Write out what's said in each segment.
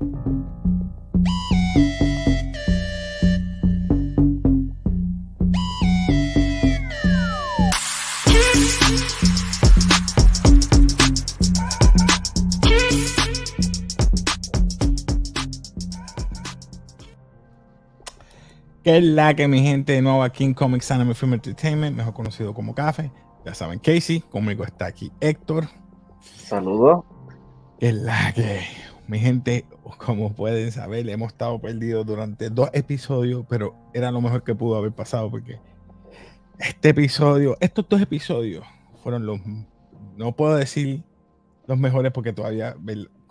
¿Qué es la que mi gente de nuevo aquí en Comics Anime Film Entertainment, mejor conocido como Café? Ya saben, Casey, conmigo está aquí Héctor. Saludos. ¿Qué es la que mi gente, como pueden saber, hemos estado perdidos durante dos episodios, pero era lo mejor que pudo haber pasado porque este episodio, estos dos episodios fueron los, no puedo decir los mejores porque todavía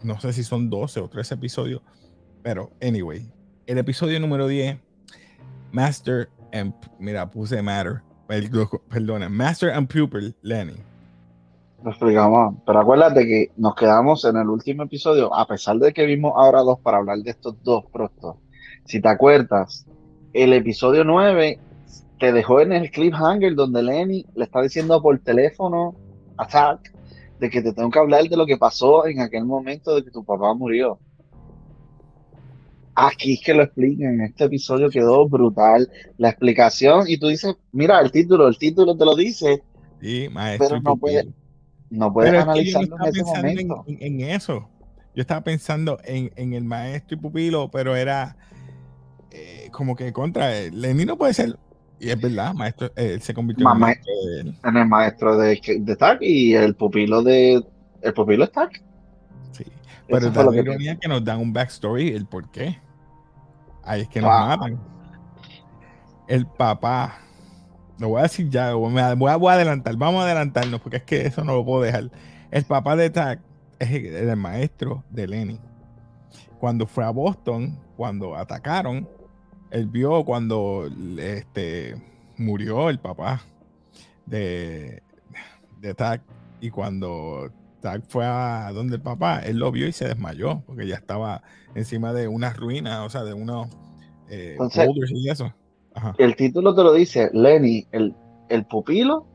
no sé si son 12 o 13 episodios, pero anyway, el episodio número 10 Master and, mira, puse Matter, perdona, Master and Pupil Lenny. Lo explicamos, pero acuérdate que nos quedamos en el último episodio, a pesar de que vimos ahora dos para hablar de estos dos pronto. Si te acuerdas, el episodio 9 te dejó en el cliffhanger donde Lenny le está diciendo por teléfono a Zack de que te tengo que hablar de lo que pasó en aquel momento de que tu papá murió. Aquí es que lo explican, en este episodio quedó brutal la explicación y tú dices, mira, el título, el título te lo dice, sí, maestro pero no puedes no puede analizarlo en ese momento. En, eso, yo estaba pensando en, en, el maestro y pupilo, pero era eh, como que contra él. Lenny no puede ser, y es verdad, maestro, él se convirtió en, maestro en el maestro de, de Stark y el pupilo de el pupilo Stark. Sí, pero la ironía que... que nos dan un backstory, el por qué. Ahí es que nos matan. El papá. Lo voy a decir ya, voy a, voy a, adelantar. Vamos a adelantarnos porque es que eso no lo puedo dejar. El papá de Tack es el, maestro de Lenny. Cuando fue a Boston, cuando atacaron, él vio cuando este, murió el papá de, de Tack. Y cuando Tack fue a donde el papá, él lo vio y se desmayó, porque ya estaba encima de una ruina, o sea, de unos eh, y eso. El título te lo dice Lenny, el, el pupilo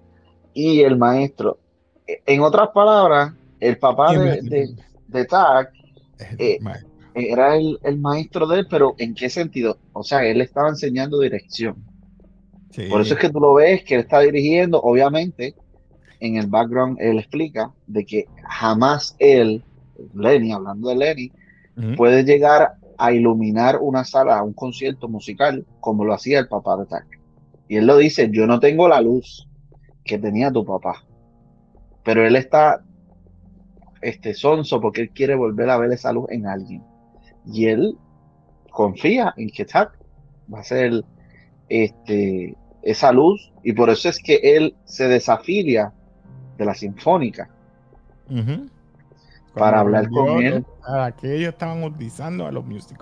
y el maestro. En otras palabras, el papá de, de, de eh, era el, el, maestro de él, pero ¿en qué sentido? O sea, él estaba enseñando dirección. Por eso es que tú lo ves que él está dirigiendo, obviamente, en el background él explica de que jamás él, Lenny, hablando de Lenny, puede llegar a iluminar una sala, un concierto musical, como lo hacía el papá de Tack. Y él lo dice, yo no tengo la luz que tenía tu papá, pero él está este sonso porque él quiere volver a ver esa luz en alguien. Y él confía en que Tack va a ser este, esa luz y por eso es que él se desafilia de la sinfónica. Para hablar con él. que ellos estaban utilizando a los Music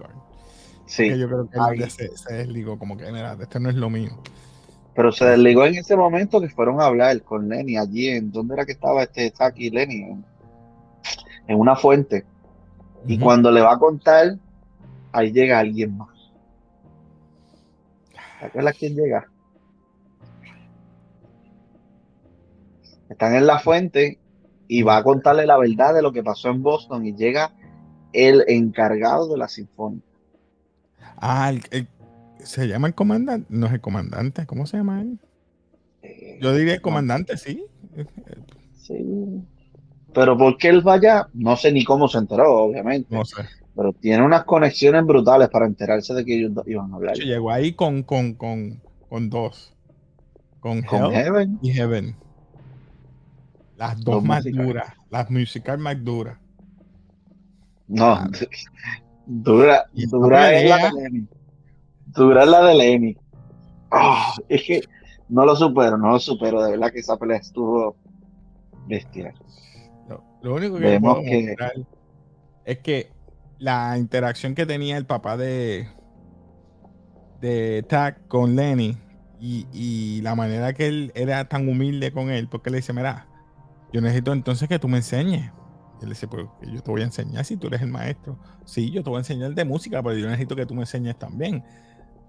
Sí. yo creo que se, desligó, como que, mira, esto no es lo mío. Pero se desligó en ese momento que fueron a hablar con Lenny allí, en donde era que estaba este Saki Lenny, en, una fuente. Y cuando le va a contar, ahí llega alguien más. ¿Te quién llega? Están en la fuente y va a contarle la verdad de lo que pasó en Boston y llega el encargado de la sinfónica. Ah, se llama el comandante, no es el comandante, ¿cómo se llama él? Yo diría el comandante, sí. Sí. Pero porque él vaya, no sé ni cómo se enteró, obviamente. No sé. Pero tiene unas conexiones brutales para enterarse de que ellos iban a hablar. Llegó ahí con, con, con, con dos. Con, Heaven y Heaven. Las dos más duras, las musicales más duras. No, dura, dura es la de Lenny. Dura es la de Lenny. Ah, es que no lo supero, no lo supero. De verdad que esa pelea estuvo bestial. lo único que, puedo que... es que la interacción que tenía el papá de de Tack con Lenny y, y, la manera que él era tan humilde con él, porque le dice, mira, yo necesito entonces que tú me enseñes. Y él dice, pues yo te voy a enseñar si tú eres el maestro. Sí, yo te voy a enseñar de música, pero yo necesito que tú me enseñes también.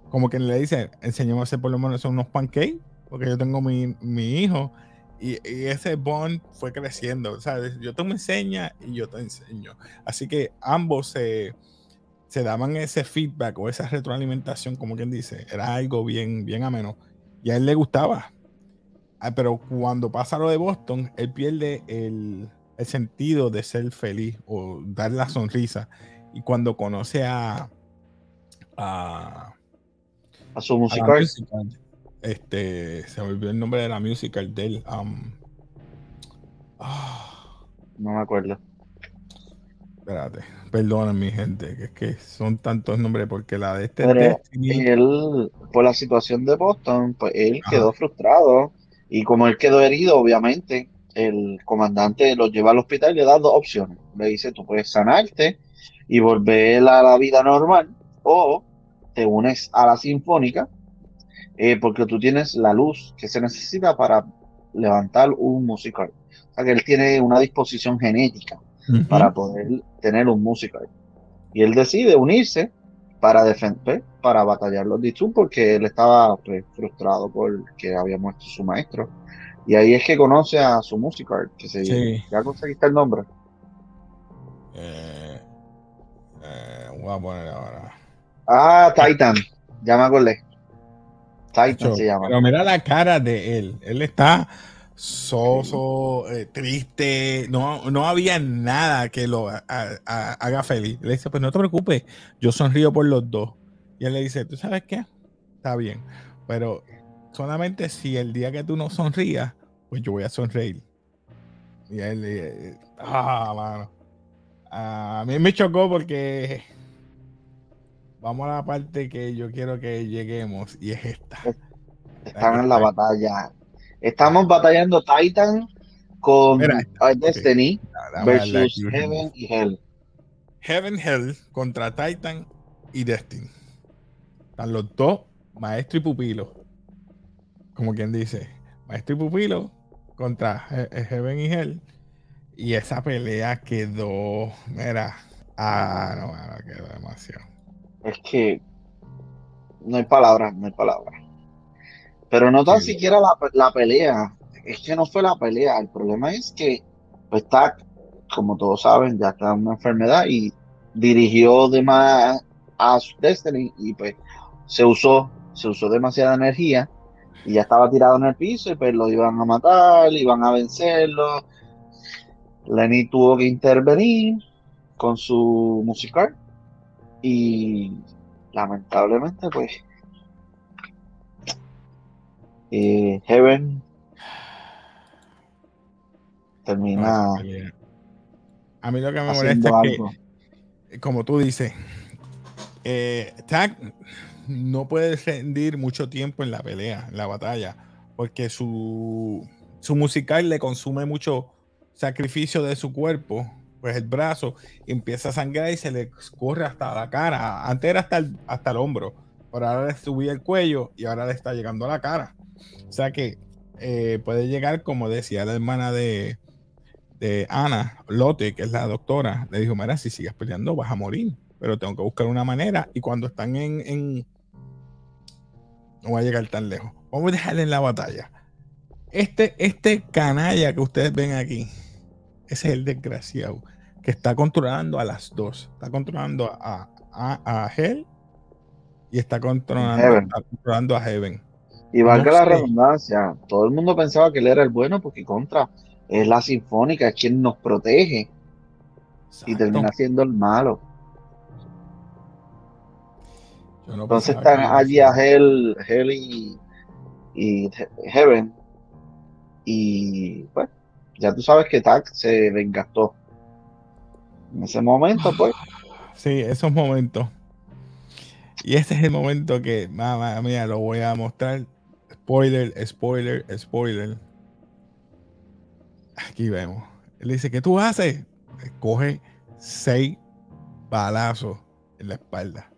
Como que le dice, enseñemos a hacer por lo menos unos pancakes, porque yo tengo mi, hijo. Y, ese bond fue creciendo. Sea, yo te me enseña y yo te enseño. Así que ambos se, se daban ese feedback o esa retroalimentación, como quien dice, era algo bien, bien ameno. Y a él le gustaba. Ah, pero cuando pasa lo de Boston, él pierde el, el sentido de ser feliz o dar la sonrisa. Y cuando conoce a, a, a su musical, este, se me olvidó el nombre de la musical de él. Um, no me acuerdo. Espérate, perdonen mi gente, que es que son tantos nombres porque la de este él, por la situación de Boston, pues él quedó frustrado y como él quedó herido, obviamente, el comandante lo lleva al hospital y le da dos opciones. Le dice, tú puedes sanarte y volver a la vida normal o te unes a la sinfónica eh, porque tú tienes la luz que se necesita para levantar un musical. O sea que él tiene una disposición genética para poder tener un musical. Y él decide unirse para defender, para batallar los Dichun porque él estaba pues, frustrado por que había muerto su maestro. Y ahí es que conoce a su musical, que se ¿Ya conseguiste el nombre? Eh, eh, voy a poner ahora. Ah, Titan. Ya me acordé. Titan se llama. Pero mira la cara de él. Él está soso, eh, triste. No, no había nada que lo haga feliz. Le dice, pues no te preocupes, yo sonrío por los dos. Y él le dice, ¿tú sabes qué? Está bien. Pero solamente si el día que tú no sonrías, pues yo voy a sonreír. Y él le ah, mano. A mí me chocó porque vamos a la parte que yo quiero que lleguemos y es esta. Están en la batalla. Estamos batallando Titan con Destiny versus Heaven y Hell. Heaven Hell contra Titan y Destiny. Están los dos, maestro y pupilo como quien dice, maestro y pupilo contra Heaven y Hell. Y esa pelea quedó, mira, ah, no, quedó demasiado. Es que no hay palabras, no hay palabras. Pero no tan siquiera la, pelea, es que no fue la pelea, el problema es que pues, está, como todos saben, ya está una enfermedad y dirigió de más a su Destiny y pues se usó, se usó demasiada energía y ya estaba tirado en el piso y pues lo iban a matar, iban a vencerlo. Lenny tuvo que intervenir con su musical y lamentablemente pues eh, Heaven termina a mí lo que me molesta es que como tú dices eh, no puede rendir mucho tiempo en la pelea, en la batalla, porque su, su musical le consume mucho sacrificio de su cuerpo, pues el brazo empieza a sangrar y se le corre hasta la cara. Antes era hasta el, hasta el hombro, pero ahora le subía el cuello y ahora le está llegando a la cara. O sea que eh, puede llegar, como decía la hermana de, de Ana, Lotte, que es la doctora, le dijo, mira, si sigues peleando vas a morir, pero tengo que buscar una manera. Y cuando están en no voy a llegar tan lejos. Vamos a dejarle en la batalla. Este, este canalla que ustedes ven aquí, ese es el desgraciado que está controlando a las dos. Está controlando a, a, a Hell y está controlando, a Heaven. Y valga la redundancia, todo el mundo pensaba que él era el bueno porque contra es la sinfónica, es quien nos protege. Y termina siendo el malo. Entonces están allí a Hell, Hell y, Heaven. Y pues, ya tú sabes que Tac se vengastó. En ese momento, pues. Sí, esos momentos. Y este es el momento que, mamá mía, lo voy a mostrar. Spoiler, spoiler, spoiler. Aquí vemos. Él dice, ¿qué tú haces? Coge seis balazos en la espalda.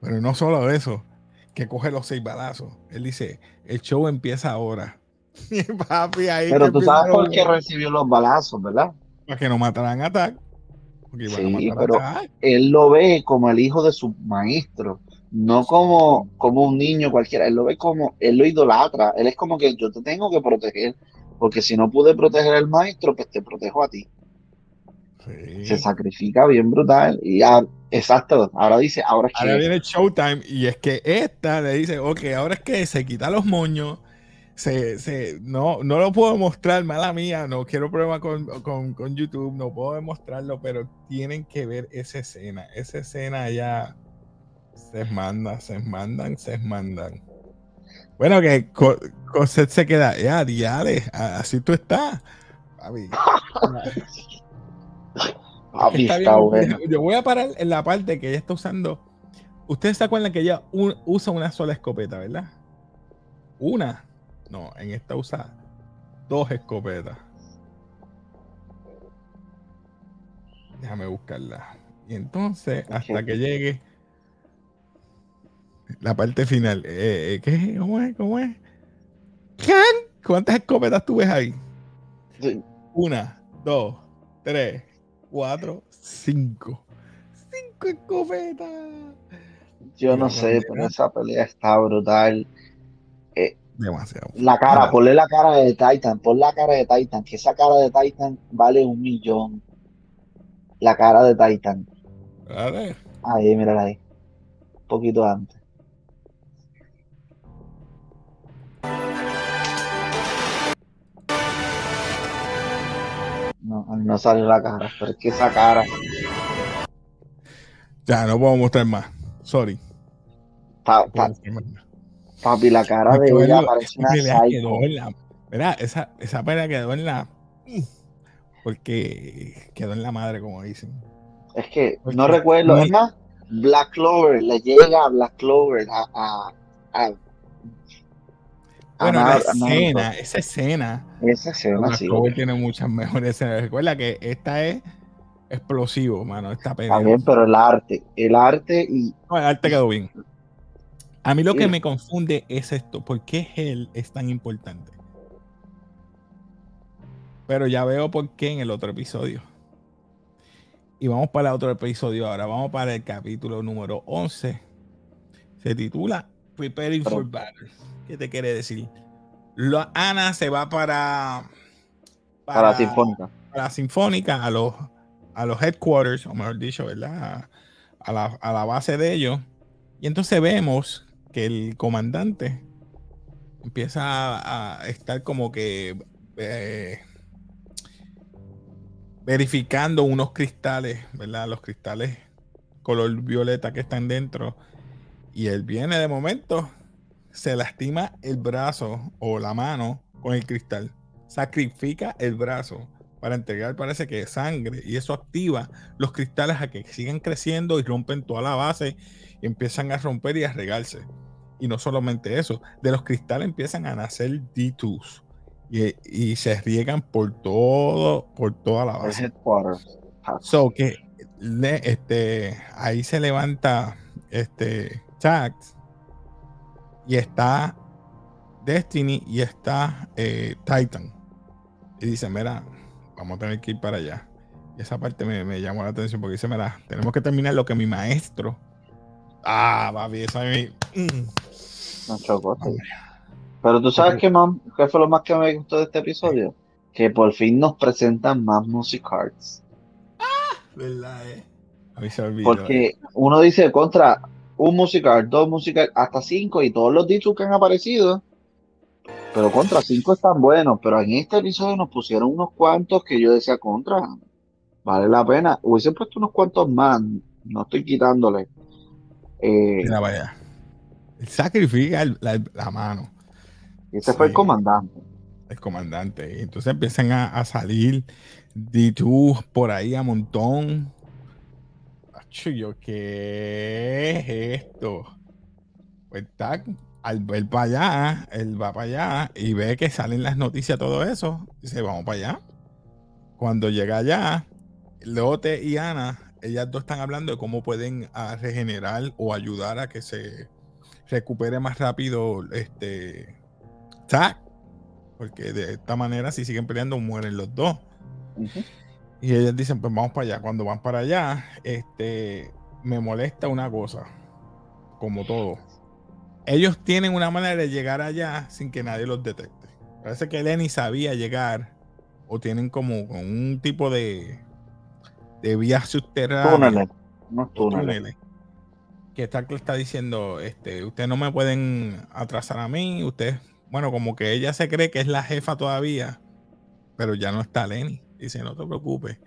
Pero no solo eso, que coge los seis balazos. Él dice, el show empieza ahora. Pero tú sabes por qué recibió los balazos, ¿verdad? Para que no mataran a Tac. Sí, pero él lo ve como el hijo de su maestro, no como, como un niño cualquiera. Él lo ve como, él lo idolatra. Él es como que yo te tengo que proteger, porque si no pude proteger al maestro, pues te protejo a ti. Se sacrifica bien brutal. Y exacto, ahora dice, ahora es que... Ahora viene Showtime y es que esta le dice, ok, ahora es que se quita los moños, se, se, no, no lo puedo mostrar, mala mía, no quiero problema con, con, con, YouTube, no puedo demostrarlo, pero tienen que ver esa escena. Esa escena ya se manda, se mandan, se mandan. Bueno, que Cosette se queda, ya, diale, así tú estás. Yo voy a parar en la parte que ella está usando. Ustedes se acuerdan que ella usa una sola escopeta, ¿verdad? Una. No, en esta usa dos escopetas. Déjame buscarla. Y entonces, hasta que llegue la parte final. Eh, eh, ¿Qué? ¿Cómo es? ¿Cómo es? ¿Cuántas escopetas tú ves ahí? Una, dos, tres, cuatro, cinco. Cinco escopetas. Yo no sé, pero esa pelea está brutal. Eh, Demasiado. La cara, ponle la cara de Titan, pon la cara de Titan, que esa cara de Titan vale un millón. La cara de Titan. A ver. Ahí, mírala ahí. Un poquito antes. No, no sale la cara, pero es que esa cara. Ya, no puedo mostrar más. Sorry. papi, la cara de ella parece una quedó en la, Mira, esa, esa pelea quedó en la. Porque quedó en la madre, como dicen. Es que no recuerdo, es más, Black Clover, le llega a Black Clover a, a bueno, la escena, esa escena. Esa escena, sí. tiene muchas mejores escenas. Recuerda que esta es explosivo, mano. Esta Está bien, pero el arte, el arte y. No, el arte quedó bien. A mí lo que me confunde es esto. ¿Por qué él es tan importante? Pero ya veo por qué en el otro episodio. Y vamos para el otro episodio ahora. Vamos para el capítulo número 11. Se titula Preparing for Battle. ¿Qué te quiere decir? Ana se va para, para, la Sinfónica. Para la Sinfónica, a los, a los headquarters, o mejor dicho, ¿verdad? A la, base de ellos. Y entonces vemos que el comandante empieza a, estar como que eh, verificando unos cristales, ¿verdad? Los cristales color violeta que están dentro. Y él viene de momento se lastima el brazo o la mano con el cristal. Sacrifica el brazo para entregar, parece que sangre, y eso activa los cristales a que sigan creciendo y rompen toda la base y empiezan a romper y a regarse. Y no solamente eso, de los cristales empiezan a nacer D2s y, se riegan por todo, por toda la base. So que este, ahí se levanta este y está Destiny y está eh, Titan. Y dice, mira, vamos a tener que ir para allá. Y esa parte me, llamó la atención porque dice, mira, tenemos que terminar lo que mi maestro. Ah, papi, eso a mí. Mm. Pero tú sabes qué, qué fue lo más que me gustó de este episodio? Que por fin nos presentan más music cards. Ah, verdad, eh. A mí se olvidó. Porque eh. uno dice contra, un musical, dos musicales, hasta cinco y todos los dichos que han aparecido. Pero contra cinco están buenos, pero en este episodio nos pusieron unos cuantos que yo decía contra. Vale la pena. Hubiese puesto unos cuantos más. No estoy quitándole. Eh, Mira, vaya. Sacrifica la, mano. Este fue el comandante. El comandante. Entonces empiezan a, a salir D2 por ahí a montón yo, ¿qué es esto? Pues al ver para allá, él va para allá y ve que salen las noticias, todo eso, dice, vamos para allá. Cuando llega allá, Lote y Ana, ellas dos están hablando de cómo pueden ah, regenerar o ayudar a que se recupere más rápido este Tac. Porque de esta manera, si siguen peleando, mueren los dos. Y ellas dicen, pues vamos para allá. Cuando van para allá, este, me molesta una cosa, como todo. Ellos tienen una manera de llegar allá sin que nadie los detecte. Parece que Lenny sabía llegar o tienen como un tipo de, de vía subterránea. unos túneles. Que que está diciendo, este, ustedes no me pueden atrasar a mí, usted, bueno, como que ella se cree que es la jefa todavía, pero ya no está Lenny. Dice, no te preocupes,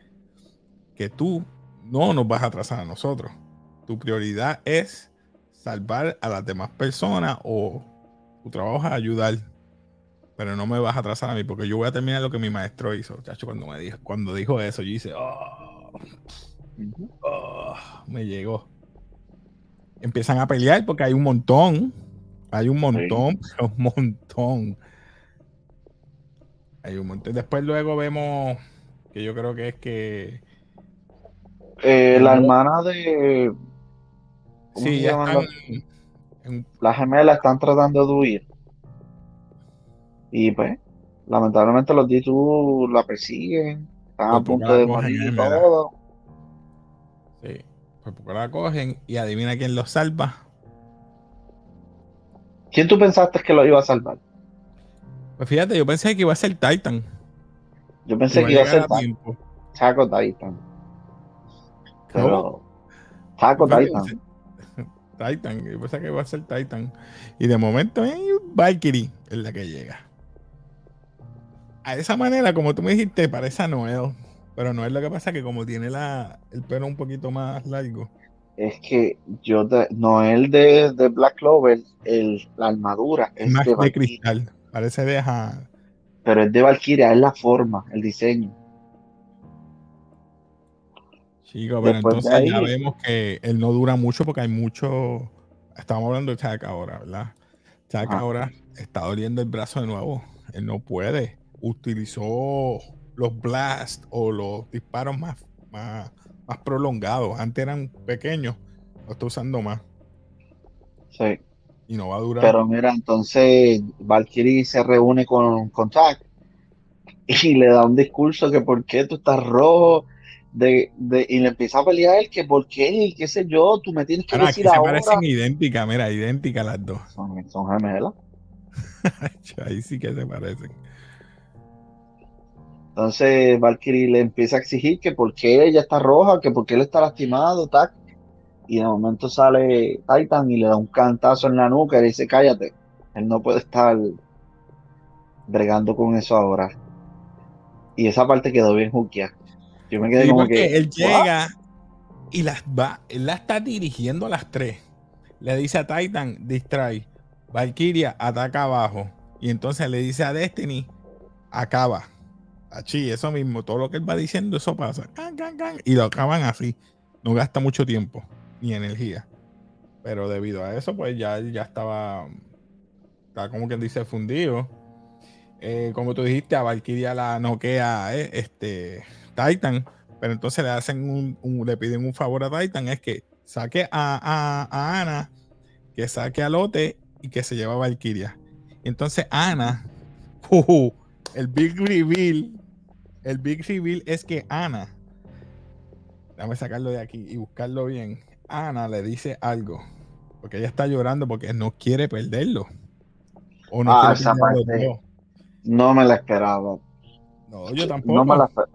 que tú no nos vas a atrasar a nosotros. Tu prioridad es salvar a las demás personas o tu trabajo es ayudar. Pero no me vas a atrasar a mí porque yo voy a terminar lo que mi maestro hizo. Chacho, cuando me dijo, cuando dijo eso, yo hice, oh, oh, me llegó. Empiezan a pelear porque hay un montón. Hay un montón, un montón. Hay un montón. Después luego vemos que yo creo que es que eh, la hermana de. sí, ya están, Las gemelas están tratando de huir. Y pues, lamentablemente los D2 la persiguen. Están a punto de morir todo. Sí, pues porque la cogen y adivina quién los salva. ¿Quién tú pensaste que lo iba a salvar? Pues fíjate, yo pensé que iba a ser Titan. Yo pensé que iba a ser Titan. Chaco Titan. Pero. Taco Titan. Titan, yo pensé que va a ser Titan. Y de momento, eh, Valkyrie es la que llega. A esa manera, como tú me dijiste, parece a Noel. Pero no es lo que pasa que como tiene la, el pelo un poquito más largo. Es que yo, Noel de, de Black Clover, el, la armadura es, más de, cristal. Parece de. Pero es de Valkyria, es la forma, el diseño. Chico, pero entonces ya vemos que él no dura mucho porque hay mucho. Estamos hablando de Chuck ahora, ¿verdad? Chuck ahora está doliendo el brazo de nuevo. Él no puede. Utilizó los blasts o los disparos más, más, prolongados. Antes eran pequeños, lo está usando más. Sí. Y no va a durar. Pero mira, entonces Valkyrie se reúne con, con Chuck y le da un discurso que por qué tú estás rojo de, de, y le empieza a pelear él que por qué, qué sé yo, tú me tienes que decir se parecen idénticas, mira, idénticas las dos. Son, son gemelas. Ahí sí que se parecen. Entonces Valkyrie le empieza a exigir que por qué ella está roja, que por qué él está lastimado, tac. Y de momento sale Titan y le da un cantazo en la nuca y le dice, cállate, él no puede estar bregando con eso ahora. Y esa parte quedó bien juquia. Yo me quedé como que. Él llega y las va, él la está dirigiendo a las tres. Le dice a Titan, distrae. Valkyria ataca abajo. Y entonces le dice a Destiny, acaba. Así, eso mismo, todo lo que él va diciendo, eso pasa. y lo acaban así. No gasta mucho tiempo ni energía. Pero debido a eso, pues ya, ya estaba, estaba como quien dice fundido. Eh, como tú dijiste, a Valkyria la noquea eh, este, Titan, pero entonces le hacen un, le piden un favor a Titan, es que saque a, a, Ana, que saque a Lote y que se lleva a Valkyria. Entonces Ana, el big reveal, el big reveal es que Ana, déjame sacarlo de aquí y buscarlo bien. Ana le dice algo, porque ella está llorando porque no quiere perderlo. O no ah, esa parte no me la esperaba. No, yo tampoco. No me la esperaba.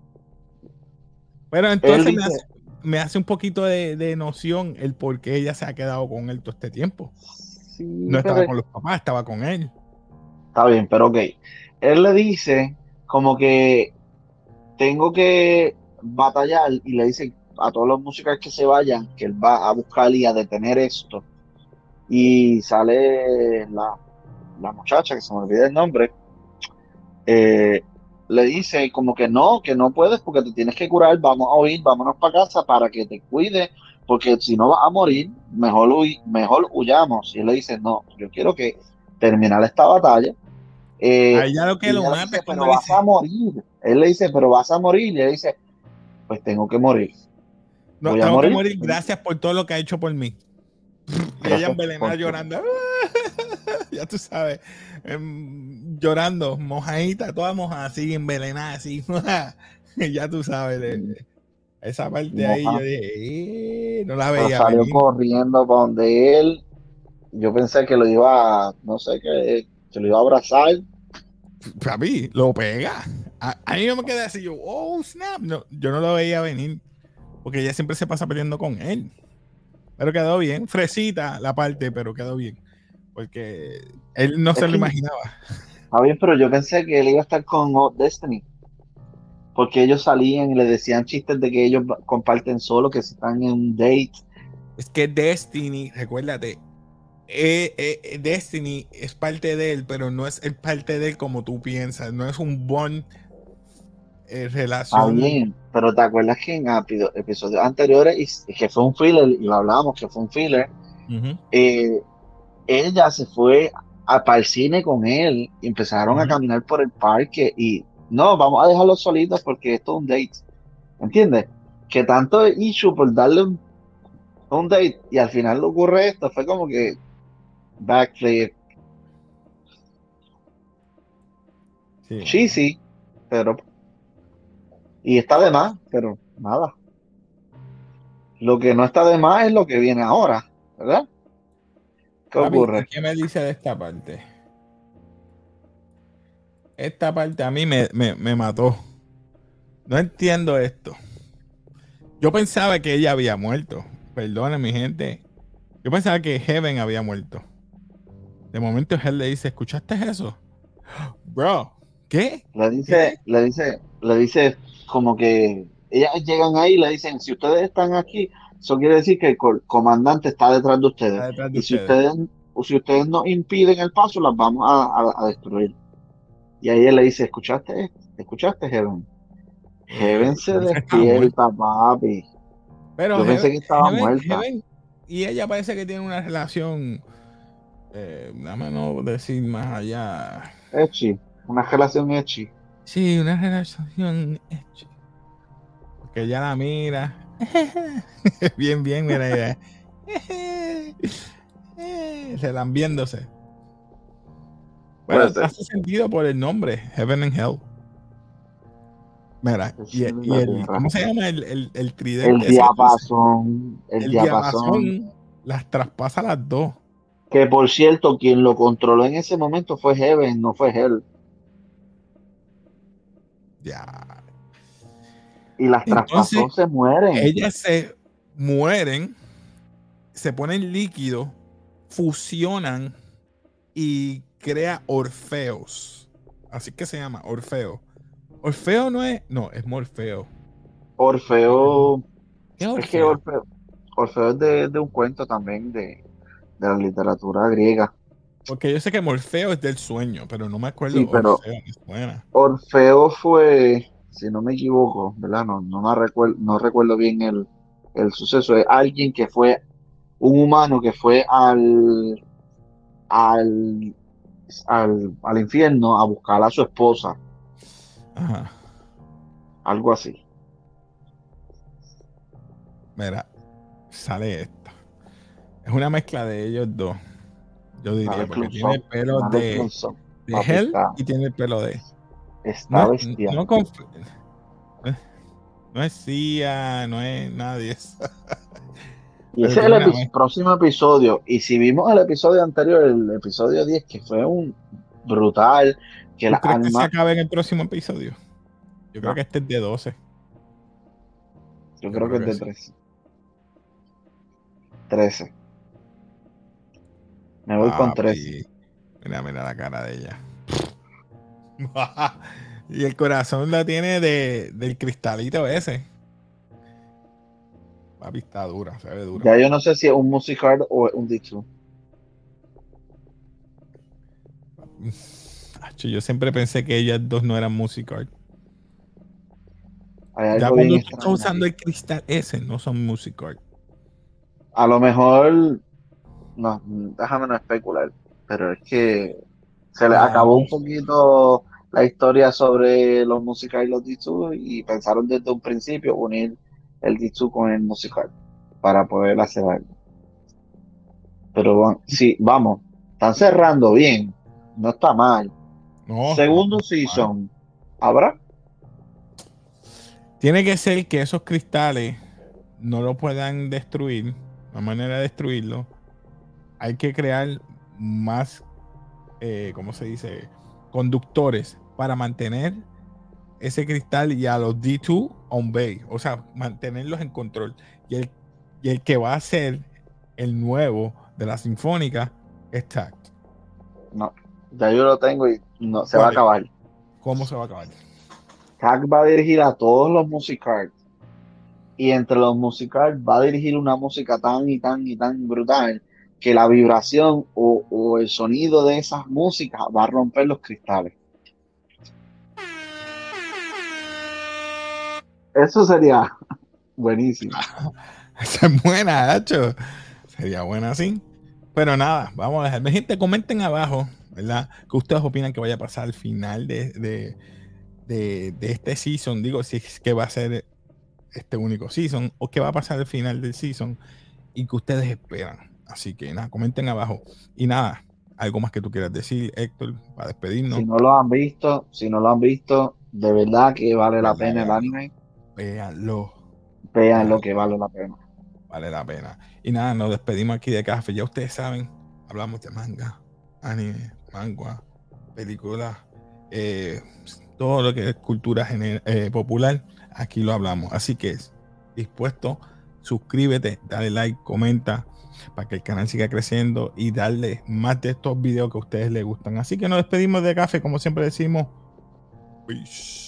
Pero entonces me, hace, un poquito de, noción el por qué ella se ha quedado con él todo este tiempo. no estaba con los papás, estaba con él. Está bien, pero ok. Él le dice como que tengo que batallar y le dice a todos los músicos que se vayan que él va a buscar y a detener esto. Y sale la, la muchacha, que se me olvida el nombre, eh, le dice como que no, que no puedes porque te tienes que curar, vamos a huir, vámonos para casa para que te cuide, porque si no vas a morir, mejor, mejor huyamos. Y él le dice, no, yo quiero que terminar esta batalla. Eh, ya lo que lo dice, pero vas a morir. Él le dice, pero vas a morir. Y él dice, pues tengo que morir. No, tengo que morir. Gracias por todo lo que ha hecho por mí. Y ella envenenada llorando. ya tú sabes. Em, llorando, mojadita, toda mojada, así, envenenada, así. ya tú sabes. esa parte ahí yo dije, eh", no la veía. salió corriendo para donde él. Yo pensé que lo iba, no sé, que, se lo iba a abrazar. Mí, lo pega. A, mí yo me quedé así, yo, oh, snap. No, yo no lo veía venir. Porque ella siempre se pasa peleando con él. Pero quedó bien. Fresita la parte, pero quedó bien. Porque él no se lo imaginaba. Está bien, pero yo pensé que él iba a estar con Destiny. Porque ellos salían y le decían chistes de que ellos comparten solo, que están en un date. Es que Destiny, recuérdate, eh, eh, Destiny es parte de él, pero no es el parte de él como tú piensas. No es un bond eh, relación. bien, pero te acuerdas que en episodios anteriores, y, que fue un filler, y lo hablábamos que fue un filler, ella se fue a, para el cine con él y empezaron a caminar por el parque y no, vamos a dejarlo solitos porque esto es un date. ¿Entiendes? Que tanto issue por darle un, date y al final le ocurre esto, fue como que backflip. Sí, sí, pero y está de más, pero nada. Lo que no está de más es lo que viene ahora, ¿verdad? ¿Qué ocurre? ¿Qué me dice de esta parte? Esta parte a mí me, mató. No entiendo esto. Yo pensaba que ella había muerto. Perdone, mi gente. Yo pensaba que Heaven había muerto. De momento él le dice, ¿escuchaste eso? Bro, ¿qué? Le dice, le dice, le dice como que ellas llegan ahí y le dicen, si ustedes están aquí, eso quiere decir que el comandante está detrás de ustedes. y si ustedes, si ustedes no impiden el paso, las vamos a, destruir. Y ahí él le dice, ¿escuchaste? ¿Escuchaste, Heaven? Heaven se despierta, papi. Pero Yo pensé que estaba muerta. y ella parece que tiene una relación, eh, dame no decir más allá. Echi, una relación echi. Sí, una relación. Porque ella la mira. bien, bien, mira. Se dan viéndose. Bueno, hace sentido por el nombre, Heaven and Hell. Mira, y, el, ¿cómo se llama el, el, el tridente? El diapasón. El, diapasón. Las traspasa las dos. Que por cierto, quien lo controló en ese momento fue Heaven, no fue Hell. Ya. Y las traspasó se mueren. Ellas se mueren, se ponen líquido, fusionan y crea Orfeos. Así que se llama Orfeo. Orfeo no es. No, es Morfeo. Orfeo. Es que Orfeo, Orfeo es de, un cuento también de, la literatura griega. Porque yo sé que Morfeo es del sueño, pero no me acuerdo. Orfeo, Orfeo fue, si no me equivoco, ¿verdad? No, no, me recuerdo, no recuerdo bien el, el suceso. Es alguien que fue, un humano que fue al, al al, infierno a buscar a su esposa. Algo así. Mira, sale esto. Es una mezcla de ellos dos. Yo diría, porque tiene el pelo de, de Hell y tiene el pelo de. Está bestia. No, no, es Cia, no es nadie. Y ese es el próximo episodio. Y si vimos el episodio anterior, el episodio 10, que fue un brutal, que la que se acabe en el próximo episodio? Yo creo que este es de 12. Yo, creo, que, es de 13. 13. Me voy con 13. Mira, mira la cara de ella. y el corazón la tiene de, del cristalito ese. Papi está dura, se ve dura. Ya yo no sé si es un Music Card o un D2. Yo siempre pensé que ellas dos no eran Music Card. Ya cuando tú estás usando el cristal ese, no son Music Card. A lo mejor, no, déjame no especular, pero es que se le ah, acabó un poquito la historia sobre los Music y los D2 y pensaron desde un principio unir el Jitsu con el musical para poder hacer algo. Pero sí, vamos, están cerrando bien, no está mal. Segundo season, ¿habrá? Tiene que ser que esos cristales no lo puedan destruir, la manera de destruirlo. Hay que crear más, eh, ¿cómo se dice? Conductores para mantener ese cristal y a los D2 on bay, o sea, mantenerlos en control. Y el, y el que va a ser el nuevo de la Sinfónica es Tact. No, ya yo lo tengo y no se va a acabar. ¿Cómo se va a acabar? Tact va a dirigir a todos los musicards y entre los musicales va a dirigir una música tan y tan y tan brutal que la vibración o, el sonido de esas músicas va a romper los cristales. Eso sería buenísimo. Esa es buena, Hacho. Sería buena así. Pero nada, vamos a dejar. Gente, comenten abajo, ¿verdad? ¿Qué ustedes opinan que vaya a pasar al final de, de, de, de este season? Digo, si es que va a ser este único season o qué va a pasar al final del season y que ustedes esperan. Así que nada, comenten abajo. Y nada, algo más que tú quieras decir, Héctor, para despedirnos. Si no lo han visto, si no lo han visto, de verdad que vale la pena el anime. Véanlo. Vean lo que vale la pena. Vale la pena. Y nada, nos despedimos aquí de Café. Ya ustedes saben, hablamos de manga, anime, manga, películas, eh, todo lo que es cultura eh, popular aquí lo hablamos. Así que dispuesto, suscríbete, dale like, comenta para que el canal siga creciendo y darle más de estos videos que a ustedes les gustan. Así que nos despedimos de café, como siempre decimos. Peace.